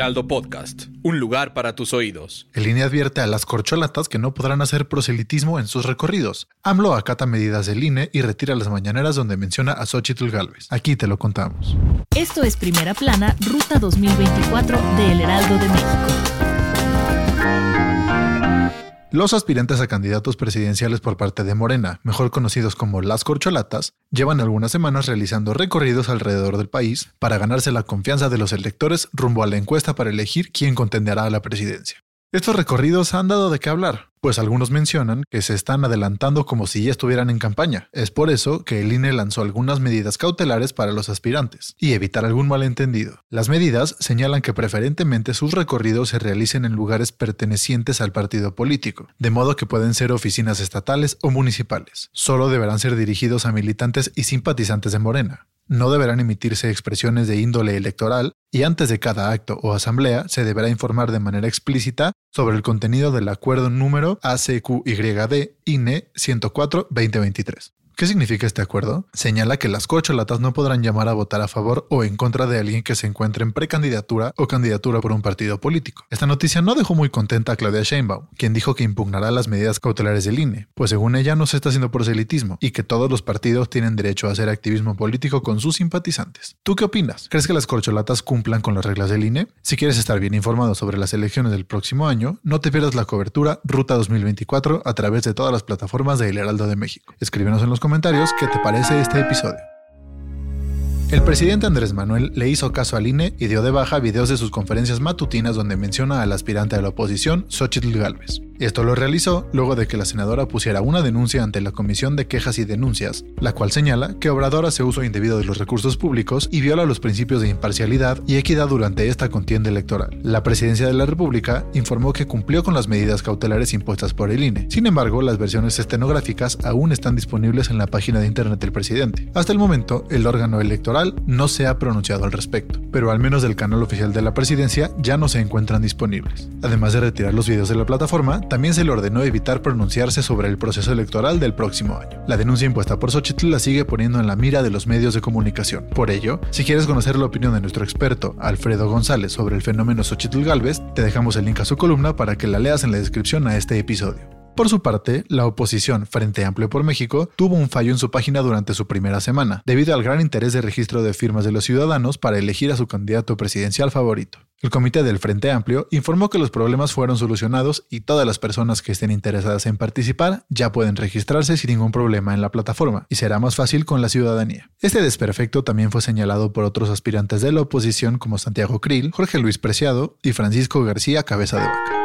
Heraldo Podcast, un lugar para tus oídos. El INE advierte a las corcholatas que no podrán hacer proselitismo en sus recorridos. AMLO acata medidas del INE y retira las mañaneras donde menciona a Xochitl Galvez. Aquí te lo contamos. Esto es Primera Plana, Ruta 2024 de El Heraldo de México. Los aspirantes a candidatos presidenciales por parte de Morena, mejor conocidos como las corcholatas, llevan algunas semanas realizando recorridos alrededor del país para ganarse la confianza de los electores rumbo a la encuesta para elegir quién contenderá a la presidencia. Estos recorridos han dado de qué hablar, pues algunos mencionan que se están adelantando como si ya estuvieran en campaña. Es por eso que el INE lanzó algunas medidas cautelares para los aspirantes y evitar algún malentendido. Las medidas señalan que preferentemente sus recorridos se realicen en lugares pertenecientes al partido político, de modo que pueden ser oficinas estatales o municipales. Solo deberán ser dirigidos a militantes y simpatizantes de Morena no deberán ematirse expresiones de índole electoral y antes de cada acto o asamblea se deberá informar de manera explícita sobre el contenido del acuerdo número ACQYD INE 104-2023. ¿Qué significa este acuerdo? Señala que las corcholatas no podrán llamar a votar a favor o en contra de alguien que se encuentre en precandidatura o candidatura por un partido político. Esta noticia no dejó muy contenta a Claudia Sheinbaum, quien dijo que impugnará las medidas cautelares del INE, pues según ella no se está haciendo proselitismo y que todos los partidos tienen derecho a hacer activismo político con sus simpatizantes. ¿Tú qué opinas? ¿Crees que las corcholatas cumplan con las reglas del INE? Si quieres estar bien informado sobre las elecciones del próximo año, no te pierdas la cobertura Ruta 2024 a través de todas las plataformas de El Heraldo de México. Escríbenos en los comentarios comentarios qué te parece este episodio. El presidente Andrés Manuel le hizo caso al INE y dio de baja videos de sus conferencias matutinas donde menciona al aspirante de la oposición, Xochitl Gálvez. Esto lo realizó luego de que la senadora pusiera una denuncia ante la Comisión de Quejas y Denuncias, la cual señala que Obrador hace uso indebido de los recursos públicos y viola los principios de imparcialidad y equidad durante esta contienda electoral. La presidencia de la República informó que cumplió con las medidas cautelares impuestas por el INE. Sin embargo, las versiones estenográficas aún están disponibles en la página de internet del presidente. Hasta el momento, el órgano electoral no se ha pronunciado al respecto, pero al menos del canal oficial de la presidencia ya no se encuentran disponibles. Además de retirar los videos de la plataforma, también se le ordenó evitar pronunciarse sobre el proceso electoral del próximo año. La denuncia impuesta por Xochitl la sigue poniendo en la mira de los medios de comunicación. Por ello, si quieres conocer la opinión de nuestro experto Alfredo González sobre el fenómeno Xochitl Galvez, te dejamos el link a su columna para que la leas en la descripción a este episodio. Por su parte, la oposición Frente Amplio por México tuvo un fallo en su página durante su primera semana, debido al gran interés de registro de firmas de los ciudadanos para elegir a su candidato presidencial favorito. El comité del Frente Amplio informó que los problemas fueron solucionados y todas las personas que estén interesadas en participar ya pueden registrarse sin ningún problema en la plataforma y será más fácil con la ciudadanía. Este desperfecto también fue señalado por otros aspirantes de la oposición como Santiago Krill, Jorge Luis Preciado y Francisco García Cabeza de Vaca.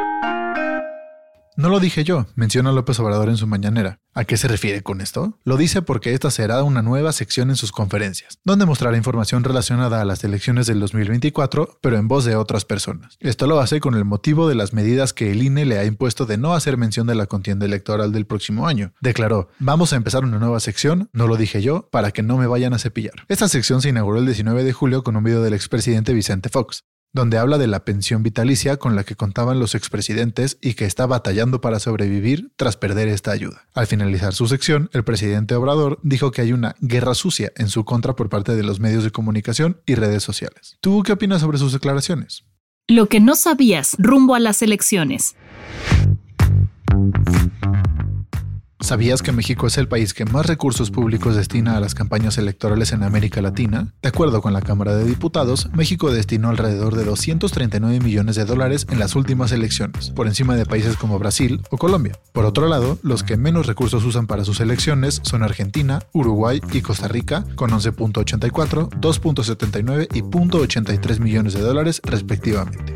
No lo dije yo, menciona López Obrador en su mañanera. ¿A qué se refiere con esto? Lo dice porque esta será una nueva sección en sus conferencias, donde mostrará información relacionada a las elecciones del 2024, pero en voz de otras personas. Esto lo hace con el motivo de las medidas que el INE le ha impuesto de no hacer mención de la contienda electoral del próximo año. Declaró, vamos a empezar una nueva sección, no lo dije yo, para que no me vayan a cepillar. Esta sección se inauguró el 19 de julio con un video del expresidente Vicente Fox donde habla de la pensión vitalicia con la que contaban los expresidentes y que está batallando para sobrevivir tras perder esta ayuda. Al finalizar su sección, el presidente Obrador dijo que hay una guerra sucia en su contra por parte de los medios de comunicación y redes sociales. ¿Tú qué opinas sobre sus declaraciones? Lo que no sabías rumbo a las elecciones. ¿Sabías que México es el país que más recursos públicos destina a las campañas electorales en América Latina? De acuerdo con la Cámara de Diputados, México destinó alrededor de 239 millones de dólares en las últimas elecciones, por encima de países como Brasil o Colombia. Por otro lado, los que menos recursos usan para sus elecciones son Argentina, Uruguay y Costa Rica, con 11.84, 2.79 y 0.83 millones de dólares respectivamente.